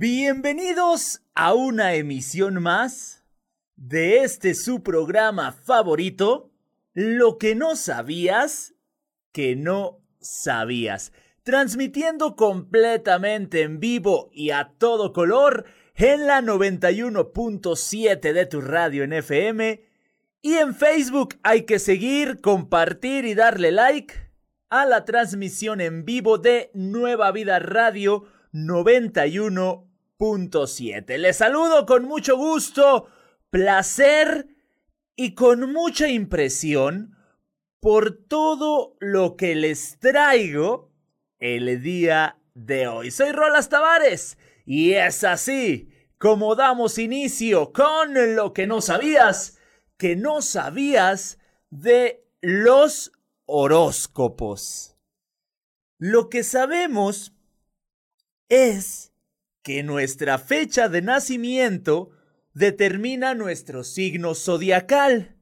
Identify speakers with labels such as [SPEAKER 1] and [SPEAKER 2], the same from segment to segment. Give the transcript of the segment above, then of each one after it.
[SPEAKER 1] Bienvenidos a una emisión más de este su programa favorito, Lo que no sabías que no sabías, transmitiendo completamente en vivo y a todo color en la 91.7 de tu radio en FM y en Facebook hay que seguir, compartir y darle like a la transmisión en vivo de Nueva Vida Radio 91 les saludo con mucho gusto, placer y con mucha impresión por todo lo que les traigo el día de hoy. Soy Rolas Tavares y es así como damos inicio con lo que no sabías, que no sabías de los horóscopos. Lo que sabemos es que nuestra fecha de nacimiento determina nuestro signo zodiacal.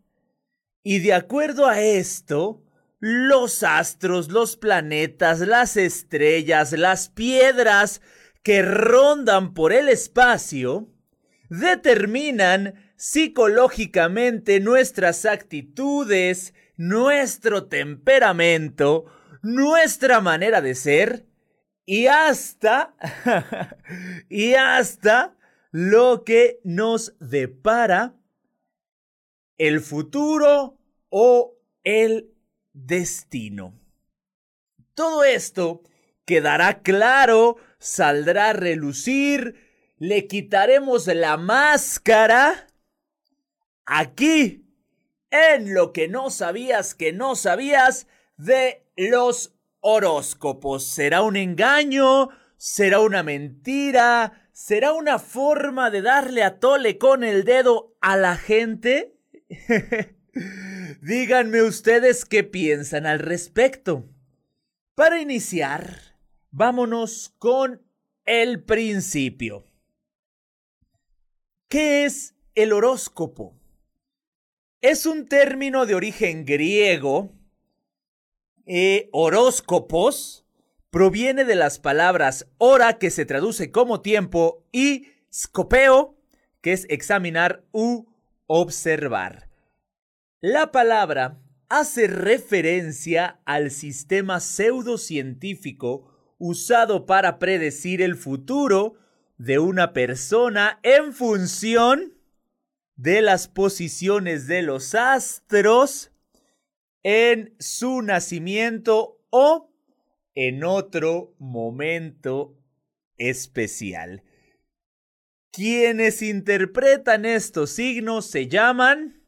[SPEAKER 1] Y de acuerdo a esto, los astros, los planetas, las estrellas, las piedras que rondan por el espacio, determinan psicológicamente nuestras actitudes, nuestro temperamento, nuestra manera de ser y hasta, y hasta lo que nos depara el futuro o el destino. Todo esto quedará claro, saldrá a relucir, le quitaremos la máscara aquí en lo que no sabías que no sabías de los horóscopos. ¿Será un engaño? ¿Será una mentira? ¿Será una forma de darle a tole con el dedo a la gente? Díganme ustedes qué piensan al respecto. Para iniciar, vámonos con el principio. ¿Qué es el horóscopo? Es un término de origen griego eh, horóscopos proviene de las palabras hora, que se traduce como tiempo, y scopeo, que es examinar u observar. La palabra hace referencia al sistema pseudocientífico usado para predecir el futuro de una persona en función de las posiciones de los astros en su nacimiento o en otro momento especial. Quienes interpretan estos signos se llaman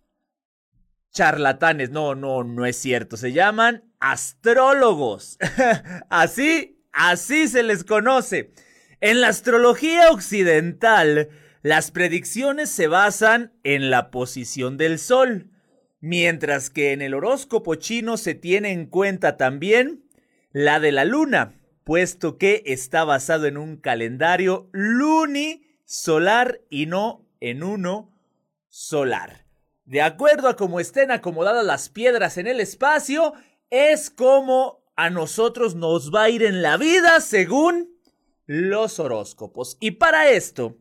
[SPEAKER 1] charlatanes. No, no, no es cierto. Se llaman astrólogos. así, así se les conoce. En la astrología occidental, las predicciones se basan en la posición del Sol mientras que en el horóscopo chino se tiene en cuenta también la de la luna, puesto que está basado en un calendario lunisolar y no en uno solar. De acuerdo a cómo estén acomodadas las piedras en el espacio, es como a nosotros nos va a ir en la vida según los horóscopos. Y para esto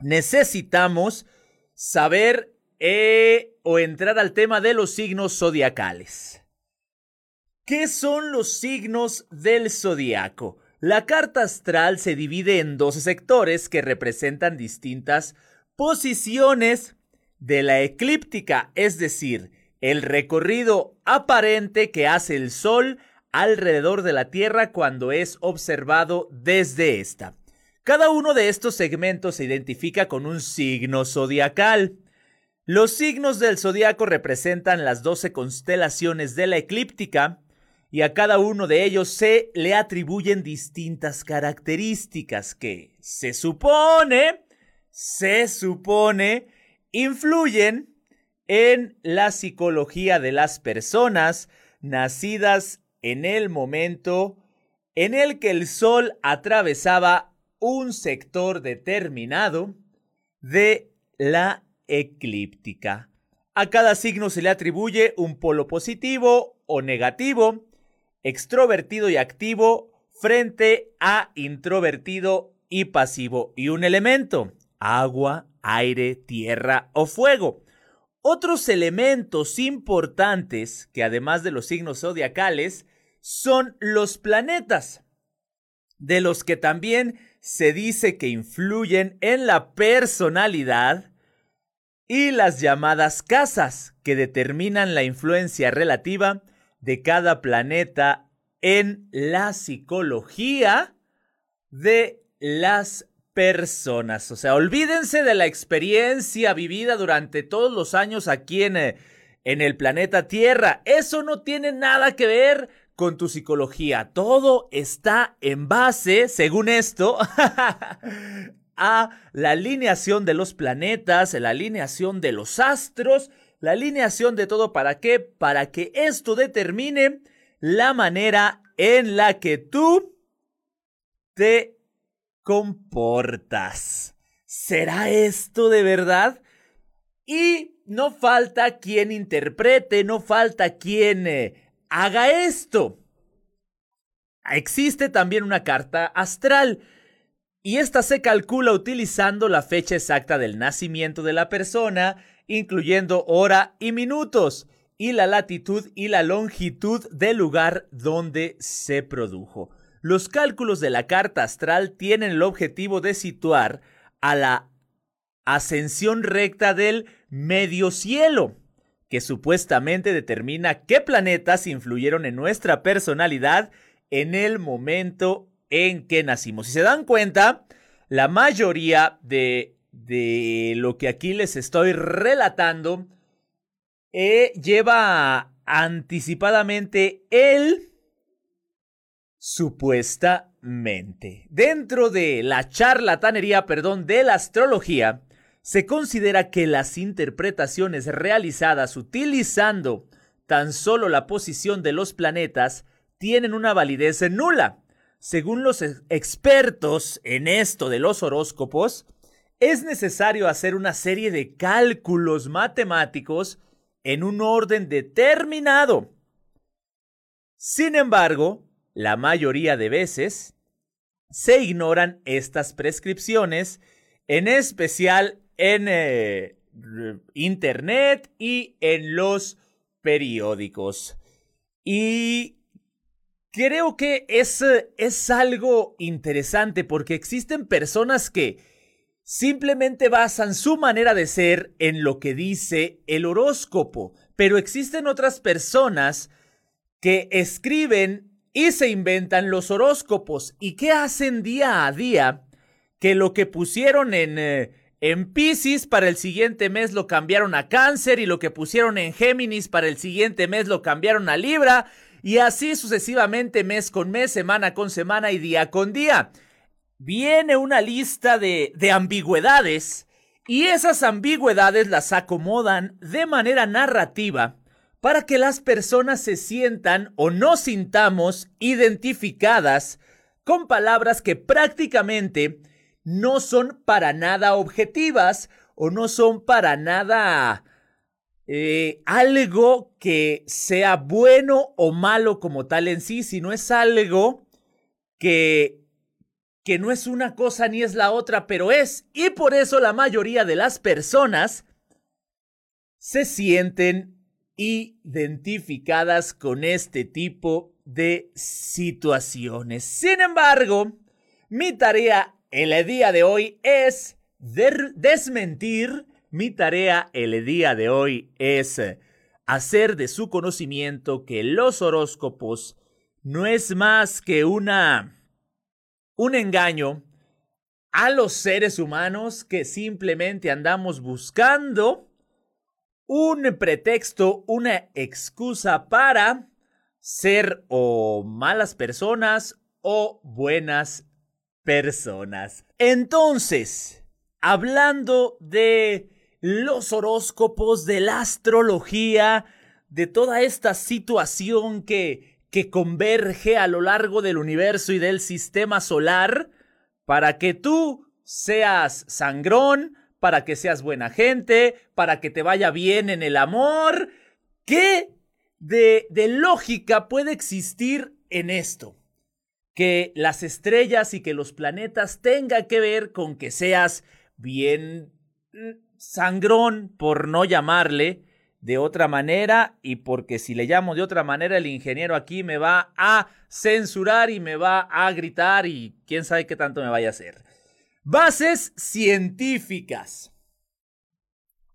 [SPEAKER 1] necesitamos saber eh, o entrar al tema de los signos zodiacales. ¿Qué son los signos del zodiaco? La carta astral se divide en dos sectores que representan distintas posiciones de la eclíptica, es decir, el recorrido aparente que hace el Sol alrededor de la Tierra cuando es observado desde esta. Cada uno de estos segmentos se identifica con un signo zodiacal. Los signos del zodiaco representan las doce constelaciones de la eclíptica y a cada uno de ellos se le atribuyen distintas características que se supone, se supone, influyen en la psicología de las personas nacidas en el momento en el que el Sol atravesaba un sector determinado de la eclíptica. A cada signo se le atribuye un polo positivo o negativo, extrovertido y activo frente a introvertido y pasivo y un elemento, agua, aire, tierra o fuego. Otros elementos importantes, que además de los signos zodiacales, son los planetas, de los que también se dice que influyen en la personalidad, y las llamadas casas, que determinan la influencia relativa de cada planeta en la psicología de las personas. O sea, olvídense de la experiencia vivida durante todos los años aquí en, eh, en el planeta Tierra. Eso no tiene nada que ver con tu psicología. Todo está en base, según esto, a la alineación de los planetas, la alineación de los astros, la alineación de todo. ¿Para qué? Para que esto determine la manera en la que tú te comportas. ¿Será esto de verdad? Y no falta quien interprete, no falta quien eh, haga esto. Existe también una carta astral y esta se calcula utilizando la fecha exacta del nacimiento de la persona, incluyendo hora y minutos, y la latitud y la longitud del lugar donde se produjo. Los cálculos de la carta astral tienen el objetivo de situar a la ascensión recta del medio cielo, que supuestamente determina qué planetas influyeron en nuestra personalidad en el momento en que nacimos. Si se dan cuenta, la mayoría de, de lo que aquí les estoy relatando eh, lleva anticipadamente el supuestamente. Dentro de la charlatanería, perdón, de la astrología, se considera que las interpretaciones realizadas utilizando tan solo la posición de los planetas tienen una validez nula. Según los expertos en esto de los horóscopos, es necesario hacer una serie de cálculos matemáticos en un orden determinado. Sin embargo, la mayoría de veces se ignoran estas prescripciones, en especial en eh, Internet y en los periódicos. Y creo que es, es algo interesante porque existen personas que simplemente basan su manera de ser en lo que dice el horóscopo, pero existen otras personas que escriben y se inventan los horóscopos. Y que hacen día a día que lo que pusieron en, eh, en Pisces para el siguiente mes lo cambiaron a Cáncer y lo que pusieron en Géminis para el siguiente mes lo cambiaron a Libra y así sucesivamente mes con mes, semana con semana y día con día. Viene una lista de, de ambigüedades y esas ambigüedades las acomodan de manera narrativa para que las personas se sientan o no sintamos identificadas con palabras que prácticamente no son para nada objetivas o no son para nada eh, algo que sea bueno o malo como tal en sí, sino es algo que, que no es una cosa ni es la otra, pero es. Y por eso la mayoría de las personas se sienten identificadas con este tipo de situaciones. Sin embargo, mi tarea el día de hoy es desmentir mi tarea el día de hoy es hacer de su conocimiento que los horóscopos no es más que una un engaño a los seres humanos que simplemente andamos buscando un pretexto, una excusa para ser o malas personas o buenas personas. Entonces, hablando de los horóscopos, de la astrología, de toda esta situación que, que converge a lo largo del universo y del sistema solar, para que tú seas sangrón, para que seas buena gente, para que te vaya bien en el amor. ¿Qué de, de lógica puede existir en esto? que las estrellas y que los planetas tenga que ver con que seas bien mm, sangrón, por no llamarle de otra manera, y porque si le llamo de otra manera, el ingeniero aquí me va a censurar y me va a gritar y quién sabe qué tanto me vaya a hacer. Bases científicas.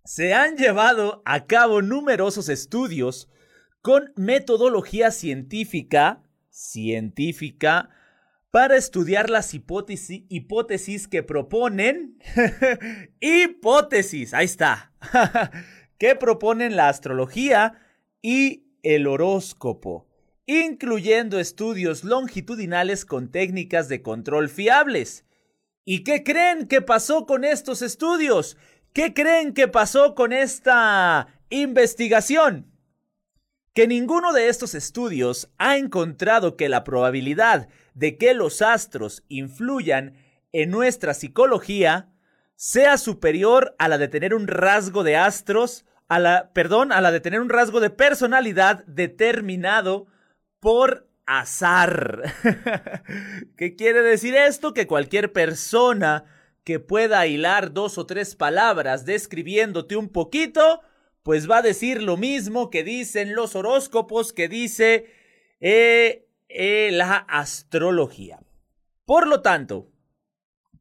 [SPEAKER 1] Se han llevado a cabo numerosos estudios con metodología científica, científica, para estudiar las hipótesis, que proponen. hipótesis, ahí está. que proponen la astrología y el horóscopo, incluyendo estudios longitudinales con técnicas de control fiables. ¿Y qué creen que pasó con estos estudios? ¿Qué creen que pasó con esta investigación? Que ninguno de estos estudios ha encontrado que la probabilidad de que los astros influyan en nuestra psicología sea superior a la de tener un rasgo de astros, a la, perdón, a la de tener un rasgo de personalidad determinado por azar. ¿Qué quiere decir esto? Que cualquier persona que pueda hilar dos o tres palabras describiéndote un poquito, pues va a decir lo mismo que dicen los horóscopos, que dice eh, eh, la astrología. Por lo tanto,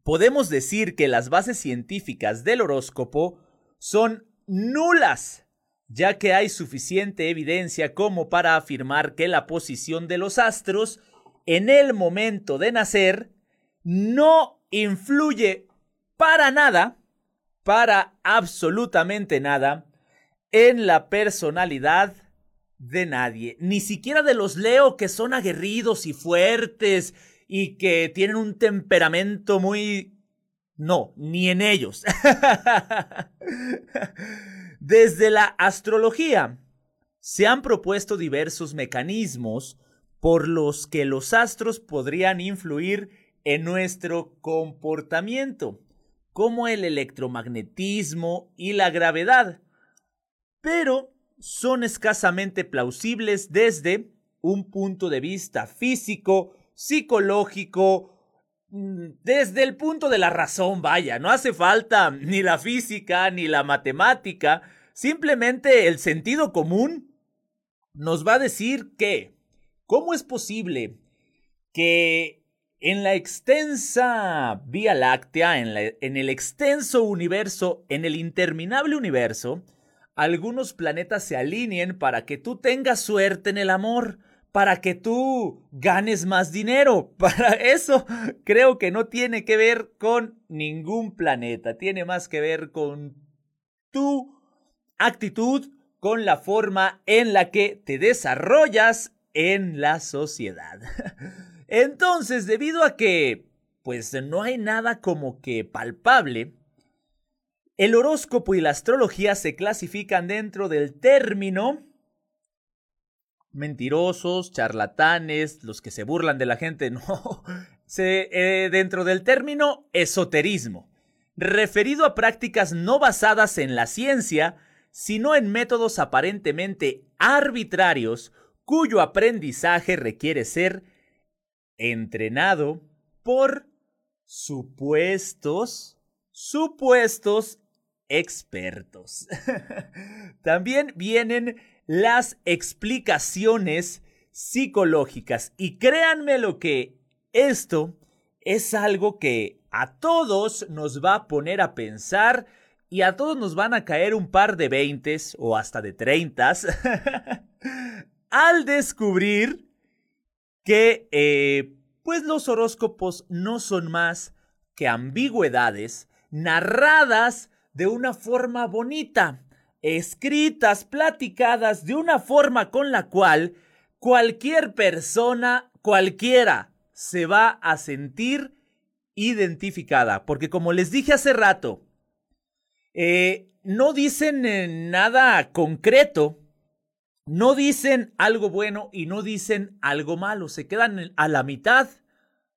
[SPEAKER 1] podemos decir que las bases científicas del horóscopo son nulas, ya que hay suficiente evidencia como para afirmar que la posición de los astros en el momento de nacer no influye para nada, para absolutamente nada, en la personalidad de nadie, ni siquiera de los Leo que son aguerridos y fuertes y que tienen un temperamento muy... No, ni en ellos. Desde la astrología se han propuesto diversos mecanismos por los que los astros podrían influir en nuestro comportamiento como el electromagnetismo y la gravedad, pero son escasamente plausibles desde un punto de vista físico, psicológico, mm, desde el punto de la razón, vaya, no hace falta ni la física ni la matemática, simplemente el sentido común nos va a decir que, ¿cómo es posible que en la extensa Vía Láctea, en, en, el extenso universo, en el interminable universo, algunos planetas se alineen para que tú tengas suerte en el amor, para que tú ganes más dinero. Para eso creo que no tiene que ver con ningún planeta, tiene más que ver con tu actitud, con la forma en la que te desarrollas en la sociedad. Entonces, debido a que, pues no hay nada como que palpable, el horóscopo y la astrología se clasifican dentro del término mentirosos, charlatanes, los que se burlan de la gente, no, eh, dentro del término esoterismo, referido a prácticas no basadas en la ciencia, sino en métodos aparentemente arbitrarios cuyo aprendizaje requiere ser entrenado por supuestos, supuestos expertos. También vienen las explicaciones psicológicas y créanme lo que esto es algo que a todos nos va a poner a pensar y a todos nos van a caer un par de veintes o hasta de treintas al descubrir que eh, pues los horóscopos no son más que ambigüedades narradas de una forma bonita, escritas, platicadas de una forma con la cual cualquier persona, cualquiera, se va a sentir identificada. Porque como les dije hace rato, eh, no dicen nada concreto no dicen algo bueno y no dicen algo malo, se quedan a la mitad,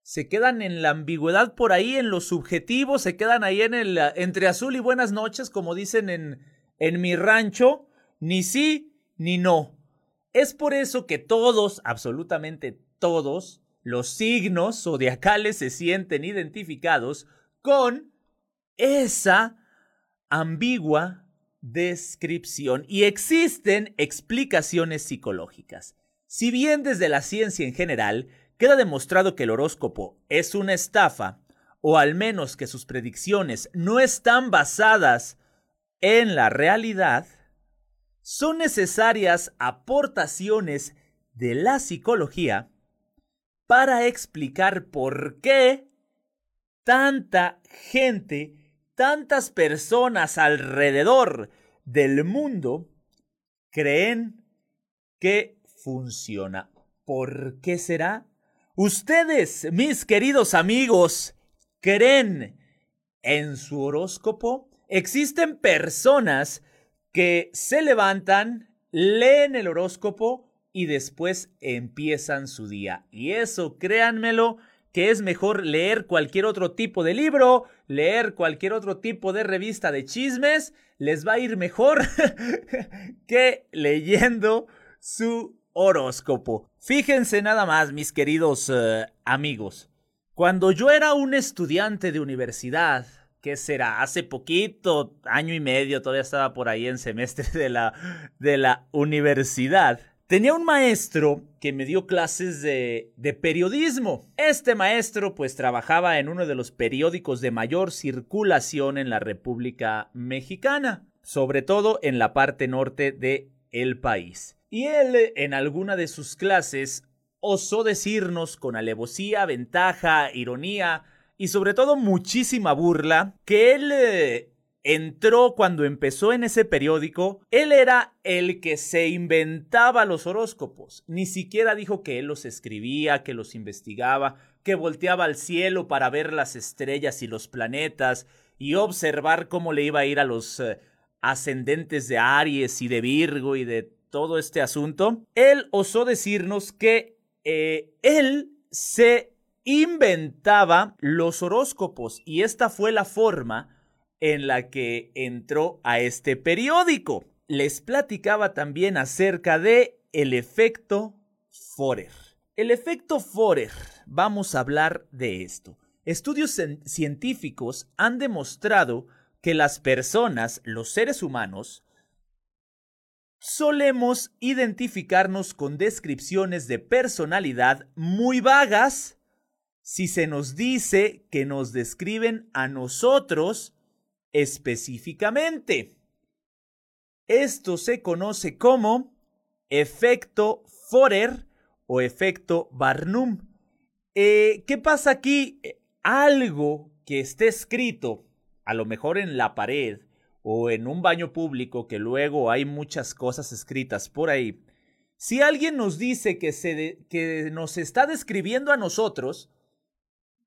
[SPEAKER 1] se quedan en la ambigüedad por ahí, en lo subjetivo, se quedan ahí en el entre azul y buenas noches, como dicen en, en mi rancho, ni sí ni no. Es por eso que todos, absolutamente todos, los signos zodiacales se sienten identificados con esa ambigua descripción y existen explicaciones psicológicas. Si bien desde la ciencia en general queda demostrado que el horóscopo es una estafa, o al menos que sus predicciones no están basadas en la realidad, son necesarias aportaciones de la psicología para explicar por qué tanta gente, tantas personas alrededor del mundo creen que funciona. ¿Por qué será? Ustedes, mis queridos amigos, creen en su horóscopo. Existen personas que se levantan, leen el horóscopo y después empiezan su día. Y eso, créanmelo, que es mejor leer cualquier otro tipo de libro, leer cualquier otro tipo de revista de chismes, les va a ir mejor que leyendo su horóscopo. Fíjense nada más, mis queridos eh, amigos. Cuando yo era un estudiante de universidad, ¿qué será? Hace poquito, año y medio, todavía estaba por ahí en semestre de la, de la universidad. Tenía un maestro que me dio clases de, de, periodismo. Este maestro pues trabajaba en uno de los periódicos de mayor circulación en la República Mexicana, sobre todo en la parte norte de el país. Y él en alguna de sus clases osó decirnos con alevosía, ventaja, ironía y sobre todo muchísima burla que él eh, entró cuando empezó en ese periódico, él era el que se inventaba los horóscopos. Ni siquiera dijo que él los escribía, que los investigaba, que volteaba al cielo para ver las estrellas y los planetas y observar cómo le iba a ir a los eh, ascendentes de Aries y de Virgo y de todo este asunto. Él osó decirnos que eh, él se inventaba los horóscopos y esta fue la forma en la que entró a este periódico. Les platicaba también acerca de el efecto Forer. El efecto Forer, vamos a hablar de esto. Estudios científicos han demostrado que las personas, los seres humanos, solemos identificarnos con descripciones de personalidad muy vagas si se nos dice que nos describen a nosotros específicamente. Esto se conoce como efecto Forer o efecto Barnum. Eh, ¿Qué pasa aquí? Algo que esté escrito, a lo mejor en la pared o en un baño público, que luego hay muchas cosas escritas por ahí. Si alguien nos dice que, se que nos está describiendo a nosotros,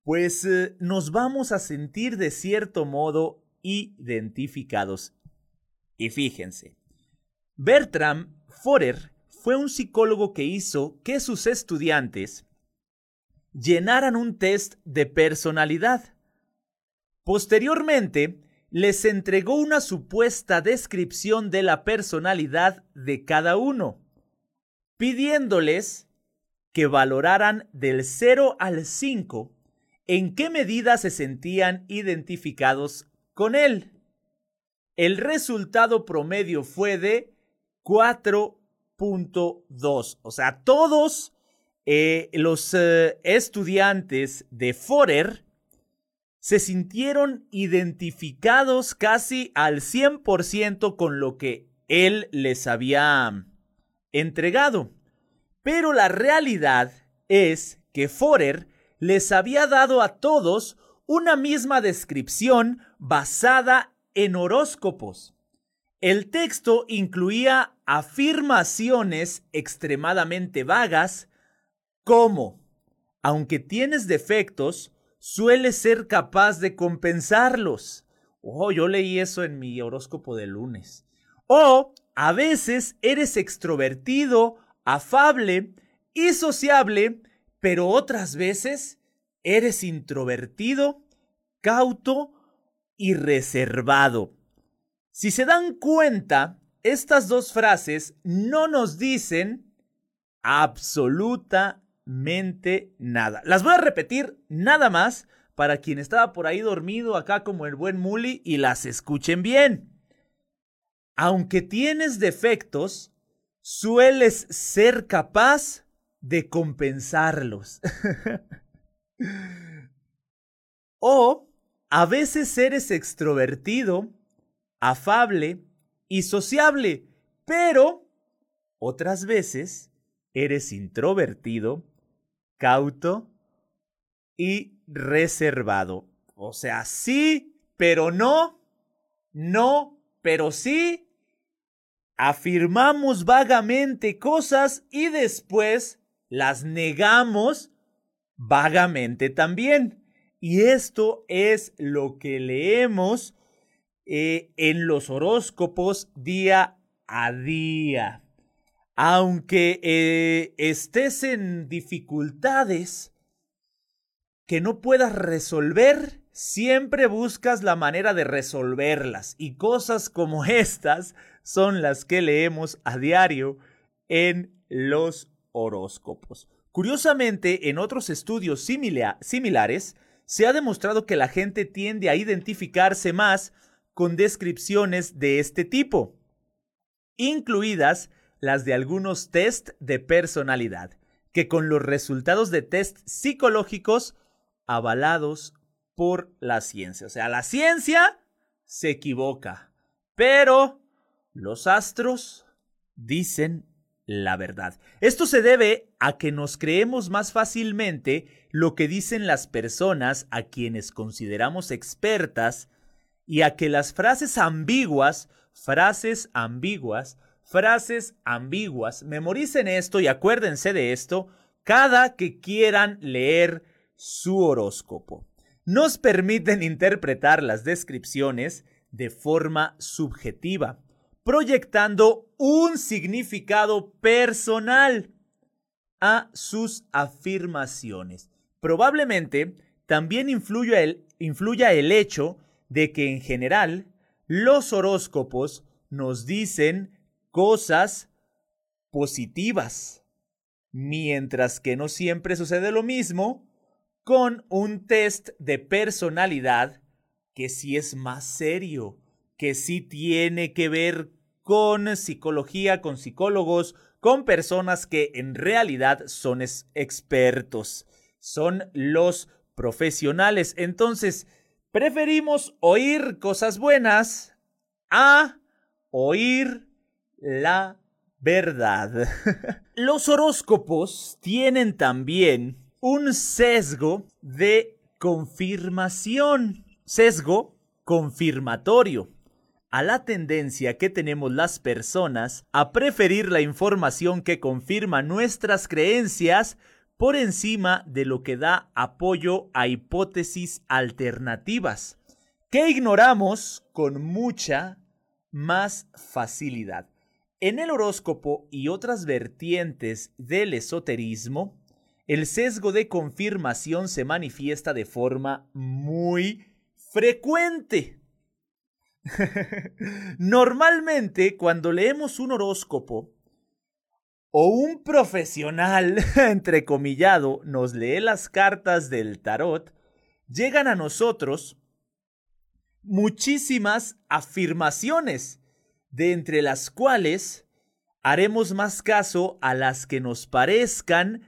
[SPEAKER 1] pues eh, nos vamos a sentir de cierto modo identificados. Y fíjense, Bertram Forer fue un psicólogo que hizo que sus estudiantes llenaran un test de personalidad. Posteriormente, les entregó una supuesta descripción de la personalidad de cada uno, pidiéndoles que valoraran del 0 al 5 en qué medida se sentían identificados con él. El resultado promedio fue de 4.2. O sea, todos eh, los eh, estudiantes de Forer se sintieron identificados casi al 100% con lo que él les había entregado. Pero la realidad es que Forer les había dado a todos una misma descripción basada en horóscopos. El texto incluía afirmaciones extremadamente vagas como, aunque tienes defectos, sueles ser capaz de compensarlos. Oh, yo leí eso en mi horóscopo de lunes. O, a veces eres extrovertido, afable y sociable, pero otras veces eres introvertido, cauto y reservado. Si se dan cuenta, estas dos frases no nos dicen absolutamente nada. Las voy a repetir nada más para quien estaba por ahí dormido acá como el buen Muli y las escuchen bien. Aunque tienes defectos, sueles ser capaz de compensarlos. o a veces eres extrovertido, afable y sociable, pero otras veces eres introvertido, cauto y reservado. O sea, sí, pero no, no, pero sí. Afirmamos vagamente cosas y después las negamos vagamente también. Y esto es lo que leemos eh, en los horóscopos día a día. Aunque eh, estés en dificultades que no puedas resolver, siempre buscas la manera de resolverlas. Y cosas como estas son las que leemos a diario en los horóscopos. Curiosamente, en otros estudios similares, se ha demostrado que la gente tiende a identificarse más con descripciones de este tipo, incluidas las de algunos test de personalidad, que con los resultados de test psicológicos avalados por la ciencia. O sea, la ciencia se equivoca, pero los astros dicen la verdad. Esto se debe a que nos creemos más fácilmente lo que dicen las personas a quienes consideramos expertas y a que las frases ambiguas, frases ambiguas, frases ambiguas, memoricen esto y acuérdense de esto cada que quieran leer su horóscopo. Nos permiten interpretar las descripciones de forma subjetiva proyectando un significado personal a sus afirmaciones. Probablemente también influya el, influya el hecho de que en general los horóscopos nos dicen cosas positivas, mientras que no siempre sucede lo mismo con un test de personalidad que sí es más serio, que sí tiene que ver con psicología, con psicólogos, con personas que en realidad son expertos, son los profesionales. Entonces, preferimos oír cosas buenas a oír la verdad. Los horóscopos tienen también un sesgo de confirmación, sesgo confirmatorio a la tendencia que tenemos las personas a preferir la información que confirma nuestras creencias por encima de lo que da apoyo a hipótesis alternativas, que ignoramos con mucha más facilidad. En el horóscopo y otras vertientes del esoterismo, el sesgo de confirmación se manifiesta de forma muy frecuente. Normalmente, cuando leemos un horóscopo o un profesional, entrecomillado, nos lee las cartas del tarot, llegan a nosotros muchísimas afirmaciones, de entre las cuales haremos más caso a las que nos parezcan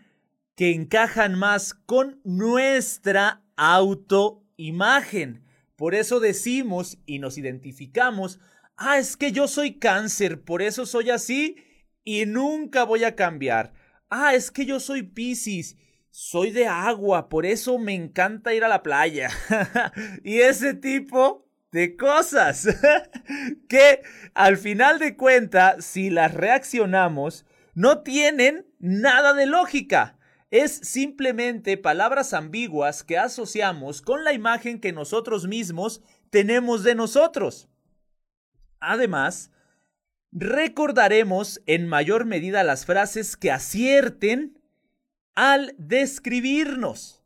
[SPEAKER 1] que encajan más con nuestra autoimagen. Por eso decimos y nos identificamos, ah, es que yo soy cáncer, por eso soy así y nunca voy a cambiar. Ah, es que yo soy Piscis, soy de agua, por eso me encanta ir a la playa. y ese tipo de cosas que al final de cuentas, si las reaccionamos, no tienen nada de lógica es simplemente palabras ambiguas que asociamos con la imagen que nosotros mismos tenemos de nosotros. Además, recordaremos en mayor medida las frases que acierten al describirnos.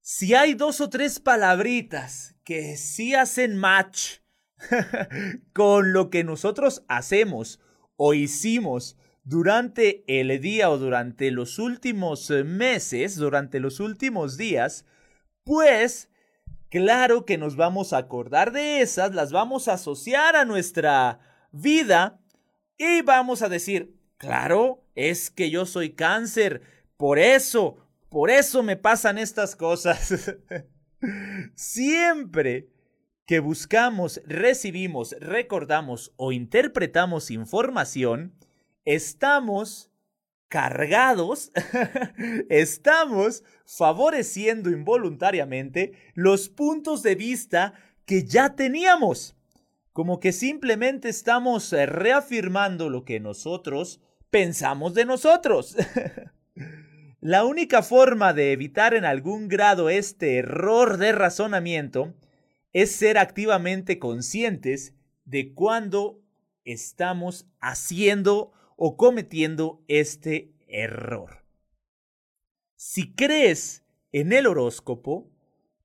[SPEAKER 1] Si hay dos o tres palabritas que sí hacen match con lo que nosotros hacemos o hicimos durante el día o durante los últimos meses, durante los últimos días, pues claro que nos vamos a acordar de esas, las vamos a asociar a nuestra vida y vamos a decir, claro, es que yo soy cáncer, por eso, por eso me pasan estas cosas. Siempre que buscamos, recibimos, recordamos o interpretamos información, estamos cargados, estamos favoreciendo involuntariamente los puntos de vista que ya teníamos. Como que simplemente estamos eh, reafirmando lo que nosotros pensamos de nosotros. La única forma de evitar en algún grado este error de razonamiento es ser activamente conscientes de cuando estamos haciendo o cometiendo este error. Si crees en el horóscopo,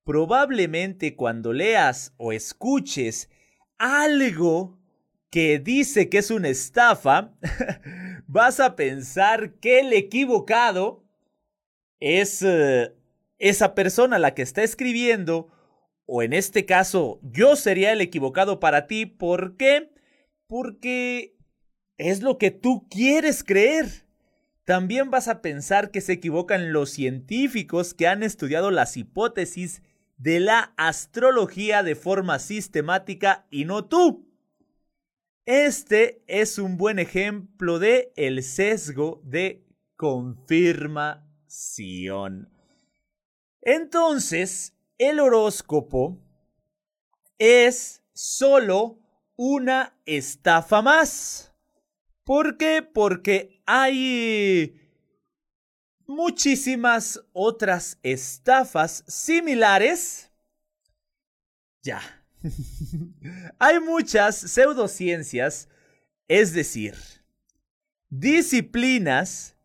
[SPEAKER 1] probablemente cuando leas o escuches algo que dice que es una estafa, vas a pensar que el equivocado es eh, esa persona la que está escribiendo, o en este caso yo sería el equivocado para ti. ¿Por qué? Porque es lo que tú quieres creer. También vas a pensar que se equivocan los científicos que han estudiado las hipótesis de la astrología de forma sistemática y no tú. Este es un buen ejemplo de el sesgo de Entonces, el horóscopo es solo una estafa más. ¿Por qué? Porque hay muchísimas otras estafas similares. Ya. hay muchas pseudociencias, es decir, disciplinas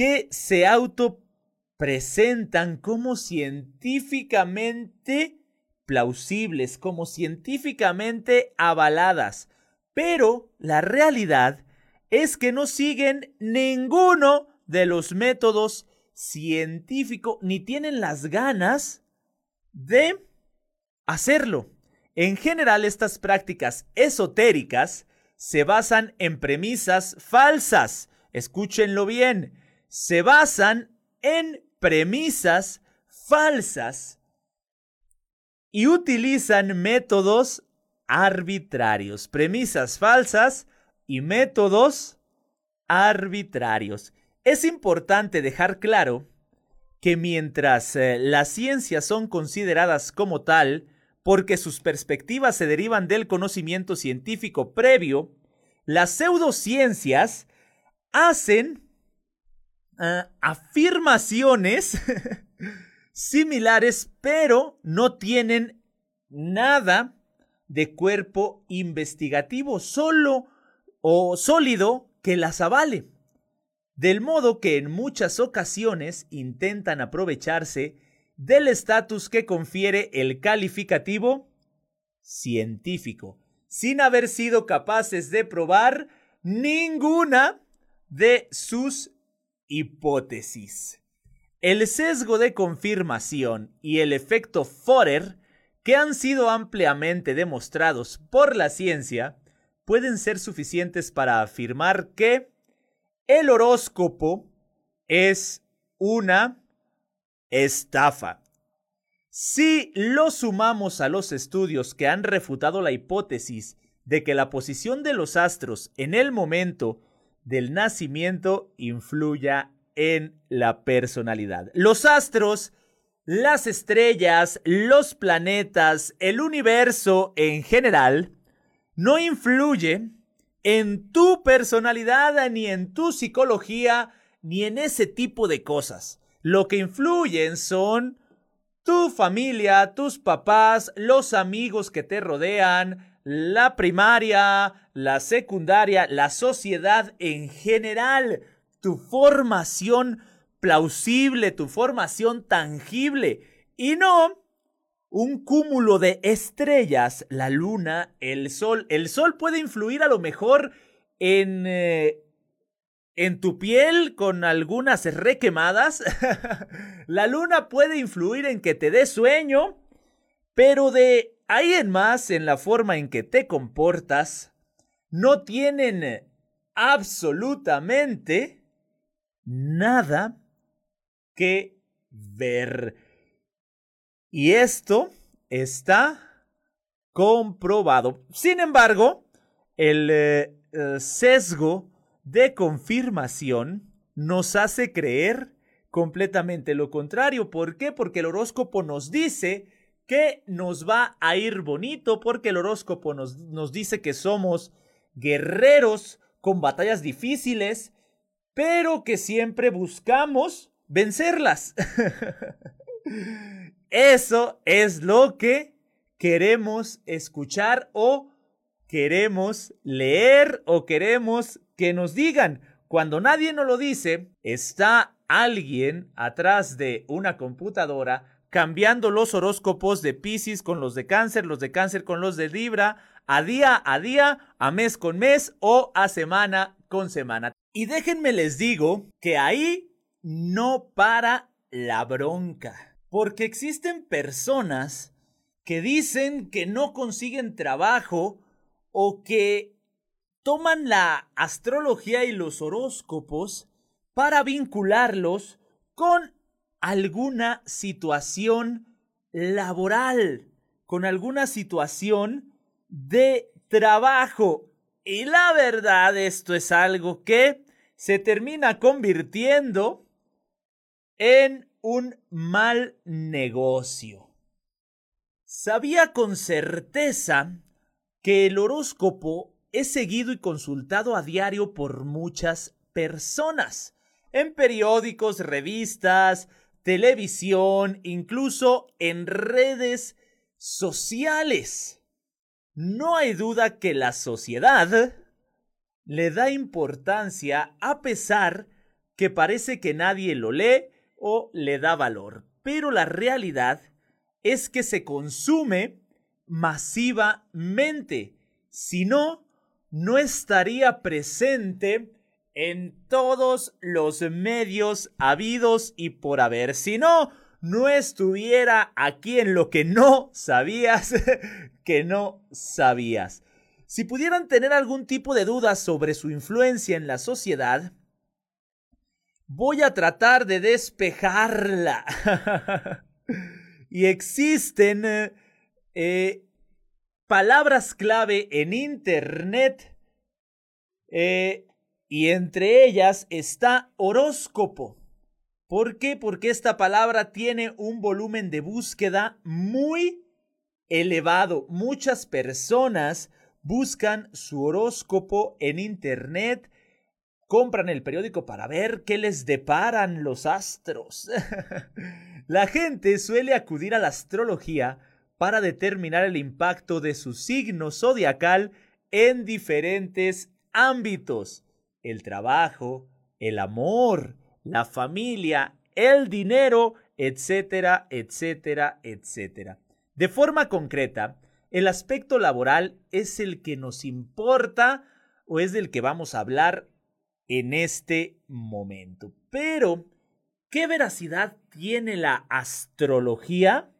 [SPEAKER 1] que se autopresentan como científicamente plausibles, como científicamente avaladas, pero la realidad es que no siguen ninguno de los métodos científicos ni tienen las ganas de hacerlo. En general, estas prácticas esotéricas se basan en premisas falsas. Escúchenlo bien. Se basan en premisas falsas y utilizan métodos arbitrarios, premisas falsas y métodos arbitrarios. Es importante dejar claro que mientras eh, las ciencias son consideradas como tal, porque sus perspectivas se derivan del conocimiento científico previo, las pseudociencias hacen ah, afirmaciones similares, pero no tienen nada de cuerpo investigativo, solo o sólido que las avale. Del modo que en muchas ocasiones intentan aprovecharse del estatus que confiere el calificativo científico, sin haber sido capaces de probar ninguna de sus hipótesis. El sesgo de confirmación y el efecto Forer, que han sido ampliamente demostrados por la ciencia, pueden ser suficientes para afirmar que el horóscopo es una estafa. Si lo sumamos a los estudios que han refutado la hipótesis de que la posición de los astros en el momento del nacimiento influya en la personalidad. Los astros, las estrellas, los planetas, el universo en general, no influyen en tu personalidad, ni en tu psicología, ni en ese tipo de cosas. Lo que influyen son tu familia, tus papás, los amigos que te rodean, la primaria, la secundaria, la sociedad en general, tu formación plausible, tu formación tangible y no un cúmulo de estrellas, la luna, el sol. El sol puede influir a lo mejor en eh, en tu piel con algunas requemadas. la luna puede influir en que te dé sueño, pero de ahí en más, en la forma en que te comportas, no tienen absolutamente nada que ver. Y esto está comprobado. Sin embargo, el eh, sesgo de confirmación nos hace creer completamente lo contrario. ¿Por qué? Porque el horóscopo nos dice que nos va a ir bonito, porque el horóscopo nos, nos dice que somos guerreros con batallas difíciles, pero que siempre buscamos vencerlas. Eso es lo que queremos escuchar o queremos leer o queremos que nos digan. Cuando nadie nos lo dice, está alguien atrás de una computadora cambiando los horóscopos de Pisces con los de cáncer, los de cáncer con los de Libra, a día a día, a mes con mes o a semana con semana. Y déjenme les digo que ahí no para la bronca. Porque existen personas que dicen que no consiguen trabajo o que toman la astrología y los horóscopos para vincularlos con alguna situación laboral, con alguna situación de trabajo. Y la verdad, esto es algo que se termina convirtiendo en un mal negocio. Sabía con certeza que el horóscopo es seguido y consultado a diario por muchas personas, en periódicos, revistas, televisión, incluso en redes sociales. No hay duda que la sociedad le da importancia a pesar que parece que nadie lo lee o le da valor. Pero la realidad es que se consume masivamente. Si no, no estaría presente en todos los medios habidos y por haber. Si no, no estuviera aquí en lo que no sabías, que no sabías. Si pudieran tener algún tipo de dudas sobre su influencia en la sociedad, voy a tratar de despejarla. y existen eh, palabras clave en Internet eh, y entre ellas está horóscopo. ¿Por qué? Porque esta palabra tiene un volumen de búsqueda muy elevado. Muchas personas buscan su horóscopo en Internet compran el periódico para ver qué les deparan los astros. la gente suele acudir a la astrología para determinar el impacto de su signo zodiacal en diferentes ámbitos. El trabajo, el amor, la familia, el dinero, etcétera, etcétera, etcétera. De forma concreta, el aspecto laboral es el que nos importa o es del que vamos a hablar en este momento. Pero, ¿qué veracidad tiene la astrología?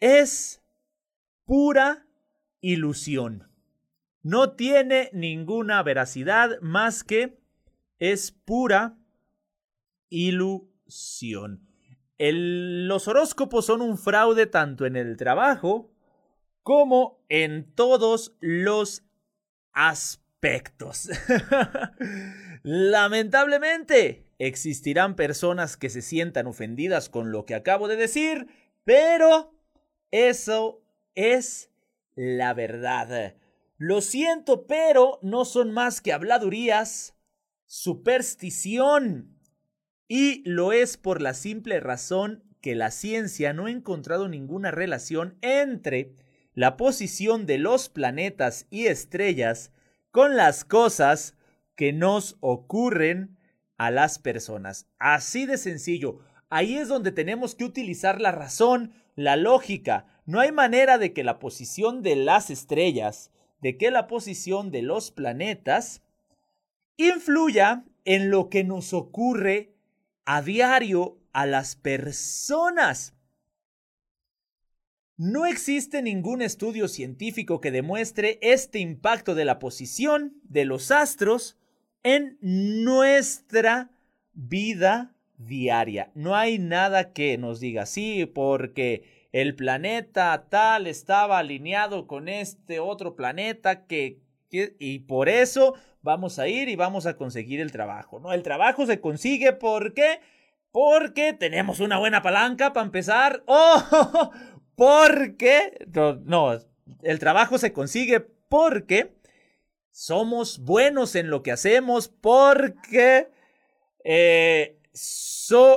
[SPEAKER 1] Es pura ilusión. No tiene ninguna veracidad más que es pura ilusión. los horóscopos son un fraude tanto en el trabajo como en todos los aspectos. Lamentablemente, existirán personas que se sientan ofendidas con lo que acabo de decir, pero eso es la verdad. Lo siento, pero no son más que habladurías, superstición. Y lo es por la simple razón que la ciencia no ha encontrado ninguna relación entre la posición de los planetas y estrellas con las cosas que nos ocurren a las personas. Así de sencillo. Ahí es donde tenemos que utilizar la razón, la lógica. No hay manera de que la posición de las estrellas, de que la posición de los planetas influya en lo que nos ocurre a diario a las personas. No existe ningún estudio científico que demuestre este impacto de la posición de los astros en nuestra vida diaria. No hay nada que nos diga sí, porque el planeta tal estaba alineado con este otro planeta que, y por eso vamos a ir y vamos a conseguir el trabajo, ¿no? El trabajo se consigue porque porque tenemos una buena palanca para empezar. ¡Oh! Porque no, no, el trabajo se consigue porque somos buenos en lo que hacemos, porque eh,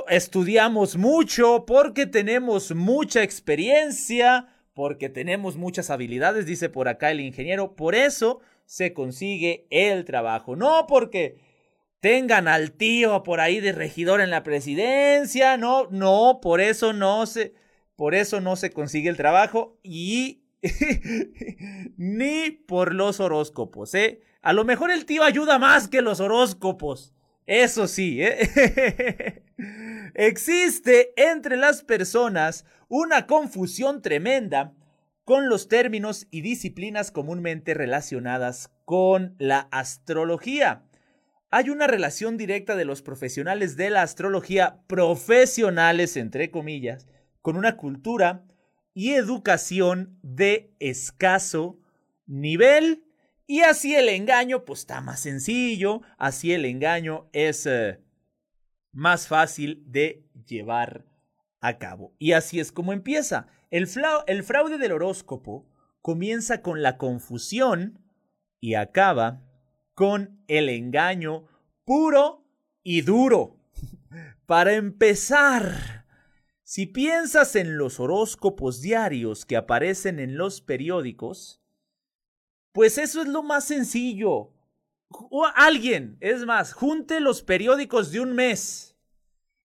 [SPEAKER 1] estudiamos mucho, porque tenemos mucha experiencia, porque tenemos muchas habilidades, dice por acá el ingeniero. Por eso se consigue el trabajo. No porque tengan al tío por ahí de regidor en la presidencia, no, no, por eso no se, por eso no se consigue el trabajo y ni por los horóscopos, ¿eh? A lo mejor el tío ayuda más que los horóscopos. Eso sí, ¿eh? existe entre las personas una confusión tremenda con los términos y disciplinas comúnmente relacionadas con la astrología. Hay una relación directa de los profesionales de la astrología, profesionales entre comillas, con una cultura y educación de escaso nivel. Y así el engaño, pues está más sencillo, así el engaño es eh, más fácil de llevar a cabo. Y así es como empieza. El, el fraude del horóscopo comienza con la confusión y acaba con el engaño puro y duro. Para empezar, si piensas en los horóscopos diarios que aparecen en los periódicos, pues eso es lo más sencillo. O alguien, es más, junte los periódicos de un mes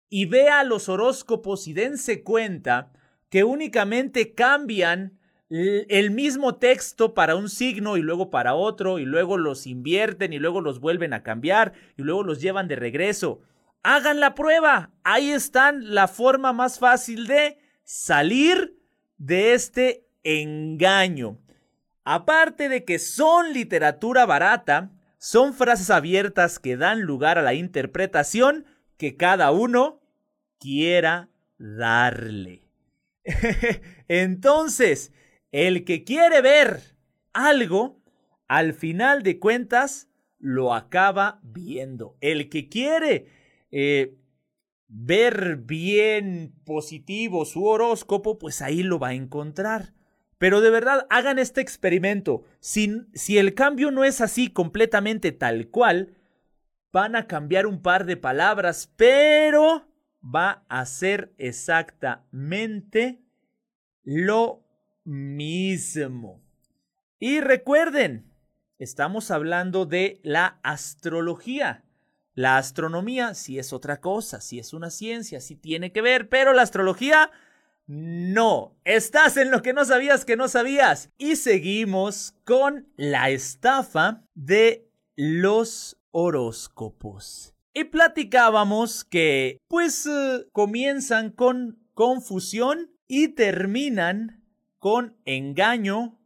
[SPEAKER 1] y vea los horóscopos y dense cuenta que únicamente cambian el mismo texto para un signo y luego para otro y luego los invierten y luego los vuelven a cambiar y luego los llevan de regreso. Hagan la prueba. Ahí están la forma más fácil de salir de este engaño. Aparte de que son literatura barata, son frases abiertas que dan lugar a la interpretación que cada uno quiera darle. Entonces, el que quiere ver algo, al final de cuentas, lo acaba viendo. El que quiere eh, ver bien positivo su horóscopo, pues ahí lo va a encontrar. Pero de verdad, hagan este experimento. Si, si el cambio no es así completamente tal cual, van a cambiar un par de palabras, pero va a ser exactamente lo mismo. Y recuerden, estamos hablando de la astrología. La astronomía sí es otra cosa, sí es una ciencia, sí tiene que ver, pero la astrología no. Estás en lo que no sabías que no sabías. Y seguimos con la estafa de los horóscopos. Y platicábamos que pues eh, comienzan con confusión y terminan con engaño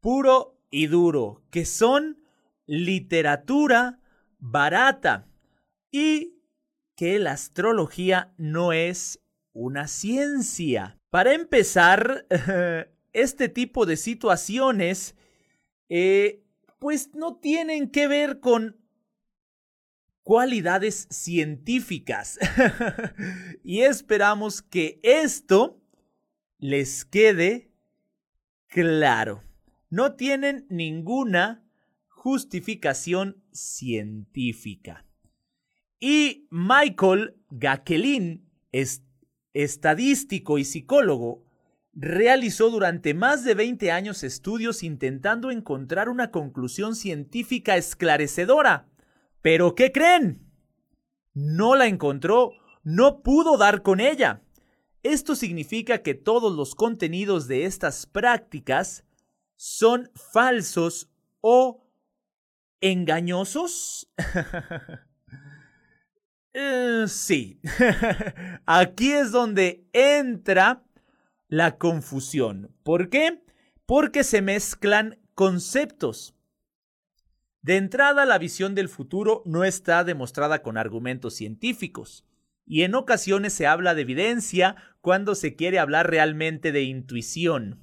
[SPEAKER 1] puro y duro, que son literatura barata y que la astrología no es una ciencia. Para empezar, este tipo de situaciones eh, pues no tienen que ver con cualidades científicas. y esperamos que esto les quede claro. No tienen ninguna justificación científica. Y Michael Gakelin, estadístico y psicólogo, realizó durante más de 20 años estudios intentando encontrar una conclusión científica esclarecedora. Pero ¿qué creen? No la encontró, no pudo dar con ella. Esto significa que todos los contenidos de estas prácticas son falsos o engañosos? Eh, sí, aquí es donde entra la confusión. ¿Por qué? Porque se mezclan conceptos. De entrada, la visión del futuro no está demostrada con argumentos científicos, y en ocasiones se habla de evidencia cuando se quiere hablar realmente de intuición,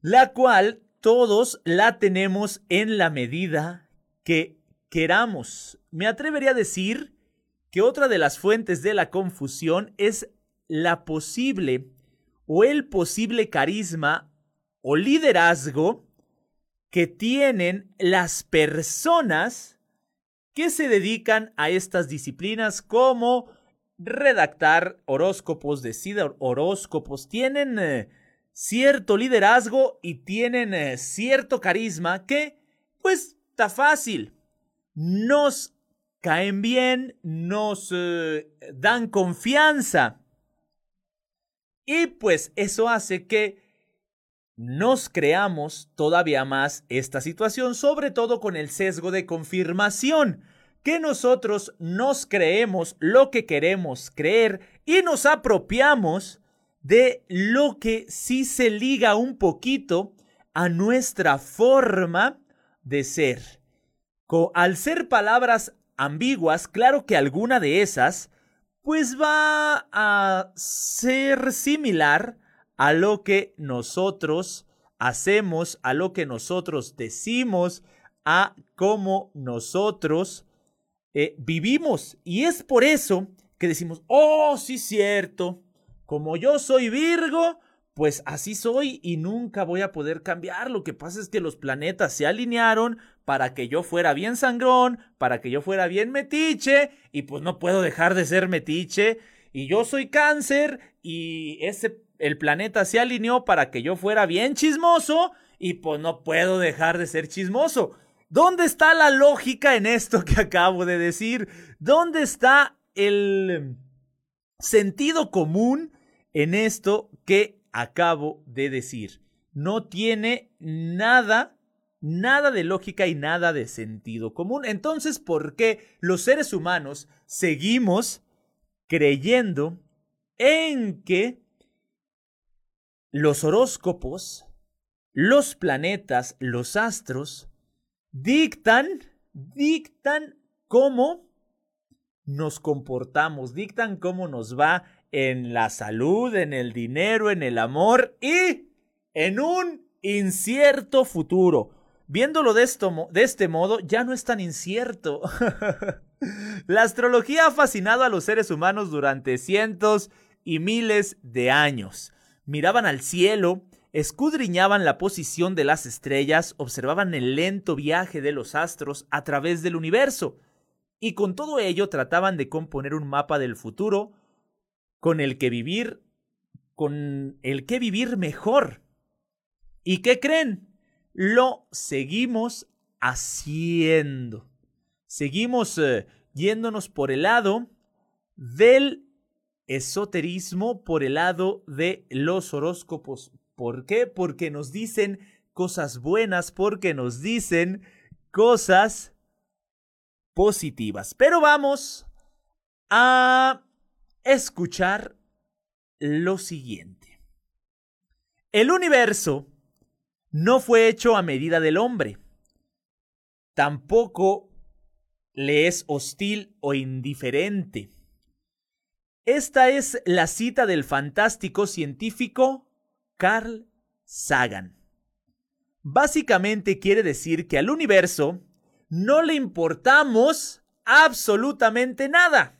[SPEAKER 1] la cual todos la tenemos en la medida que queramos. Me atrevería a decir que otra de las fuentes de la confusión es la posible o el posible carisma o liderazgo que tienen las personas que se dedican a estas disciplinas como redactar horóscopos, decir horóscopos, tienen eh, cierto liderazgo y tienen eh, cierto carisma que, pues, está fácil. Nos caen bien, nos eh, dan confianza. Y pues eso hace que nos creamos todavía más esta situación, sobre todo con el sesgo de confirmación, que nosotros nos creemos lo que queremos creer y nos apropiamos de lo que sí se liga un poquito a nuestra forma de ser. Al ser palabras ambiguas, claro que alguna de esas pues va a ser similar a lo que nosotros hacemos, a lo que nosotros decimos, a cómo nosotros eh, vivimos. Y es por eso que decimos, oh, sí, cierto, como yo soy Virgo, pues así soy y nunca voy a poder cambiar. Lo que pasa es que los planetas se alinearon para que yo fuera bien sangrón, para que yo fuera bien metiche, y pues no puedo dejar de ser metiche. Y yo soy cáncer y ese el planeta se alineó para que yo fuera bien chismoso y pues no puedo dejar de ser chismoso. ¿Dónde está la lógica en esto que acabo de decir? ¿Dónde está el sentido común en esto que acabo de decir? No tiene nada, nada de lógica y nada de sentido común. Entonces, ¿por qué los seres humanos seguimos creyendo en que los horóscopos, los planetas, los astros, dictan, dictan cómo nos comportamos, dictan cómo nos va en la salud, en el dinero, en el amor y en un incierto futuro. Viéndolo de, de este modo, ya no es tan incierto. la astrología ha fascinado a los seres humanos durante cientos y miles de años miraban al cielo, escudriñaban la posición de las estrellas, observaban el lento viaje de los astros a través del universo, y con todo ello trataban de componer un mapa del futuro con el que vivir, con el que vivir mejor. ¿Y qué creen? Lo seguimos haciendo. Seguimos eh, yéndonos por el lado del esoterismo por el lado de los horóscopos. ¿Por qué? Porque nos dicen cosas buenas, porque nos dicen cosas positivas. Pero vamos a escuchar lo siguiente. El universo no fue hecho a medida del hombre. Tampoco le es hostil o indiferente. Esta es la cita del fantástico científico Carl Sagan. Básicamente quiere decir que al universo no le importamos absolutamente nada.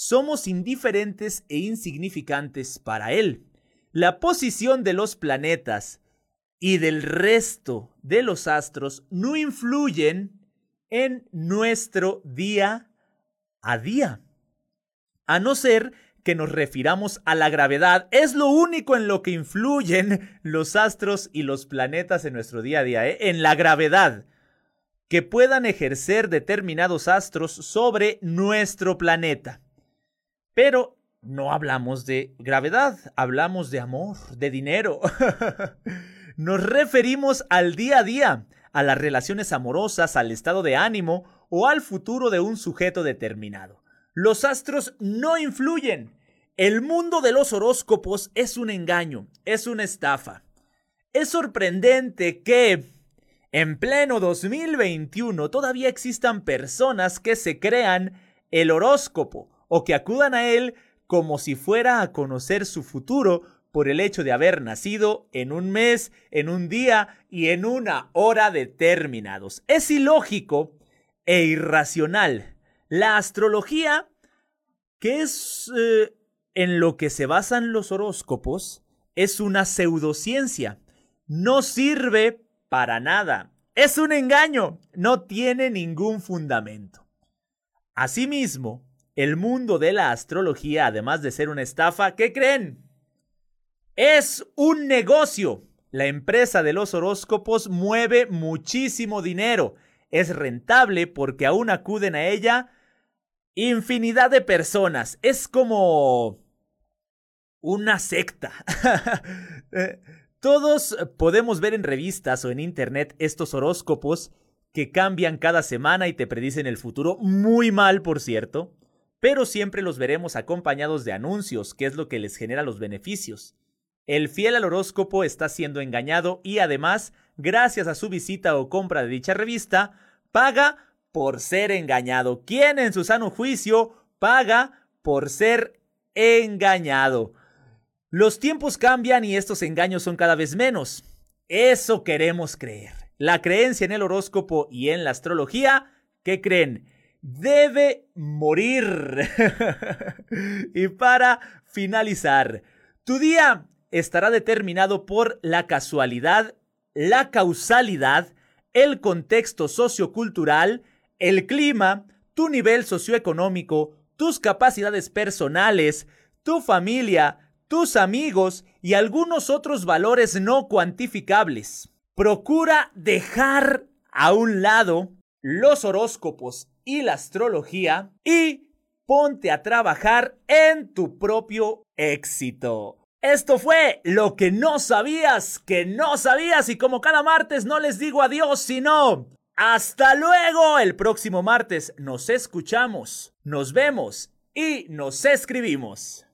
[SPEAKER 1] Somos indiferentes e insignificantes para él. La posición de los planetas y del resto de los astros no influyen en nuestro día a día a no ser que nos refiramos a la gravedad. Es lo único en lo que influyen los astros y los planetas en nuestro día a día, ¿eh? en la gravedad que puedan ejercer determinados astros sobre nuestro planeta. Pero no hablamos de gravedad, hablamos de amor, de dinero. Nos referimos al día a día, a las relaciones amorosas, al estado de ánimo o al futuro de un sujeto determinado. Los astros no influyen. El mundo de los horóscopos es un engaño, es una estafa. Es sorprendente que en pleno 2021 todavía existan personas que se crean el horóscopo o que acudan a él como si fuera a conocer su futuro por el hecho de haber nacido en un mes, en un día y en una hora determinados. Es ilógico e irracional. La astrología, que es eh, en lo que se basan los horóscopos, es una pseudociencia. No sirve para nada. Es un engaño. No tiene ningún fundamento. Asimismo, el mundo de la astrología, además de ser una estafa, ¿qué creen? Es un negocio. La empresa de los horóscopos mueve muchísimo dinero. Es rentable porque aún acuden a ella infinidad de personas. Es como una secta. Eh, todos podemos ver en revistas o en internet estos horóscopos que cambian cada semana y te predicen el futuro, muy mal por cierto, pero siempre los veremos acompañados de anuncios, que es lo que les genera los beneficios. El fiel al horóscopo está siendo engañado y además, gracias a su visita o compra de dicha revista, paga por ser engañado. ¿Quién en su sano juicio paga por ser engañado? Los tiempos cambian y estos engaños son cada vez menos. Eso queremos creer. La creencia en el horóscopo y en la astrología, ¿qué creen? Debe morir. y para finalizar, tu día estará determinado por la casualidad, la causalidad, el contexto sociocultural, el clima, tu nivel socioeconómico, tus capacidades personales, tu familia, tus amigos y algunos otros valores no cuantificables. Procura dejar a un lado los horóscopos y la astrología y ponte a trabajar en tu propio éxito. Esto fue lo que no sabías, que no sabías y como cada martes no les digo adiós, sino hasta luego. El próximo martes nos escuchamos, nos vemos y nos escribimos.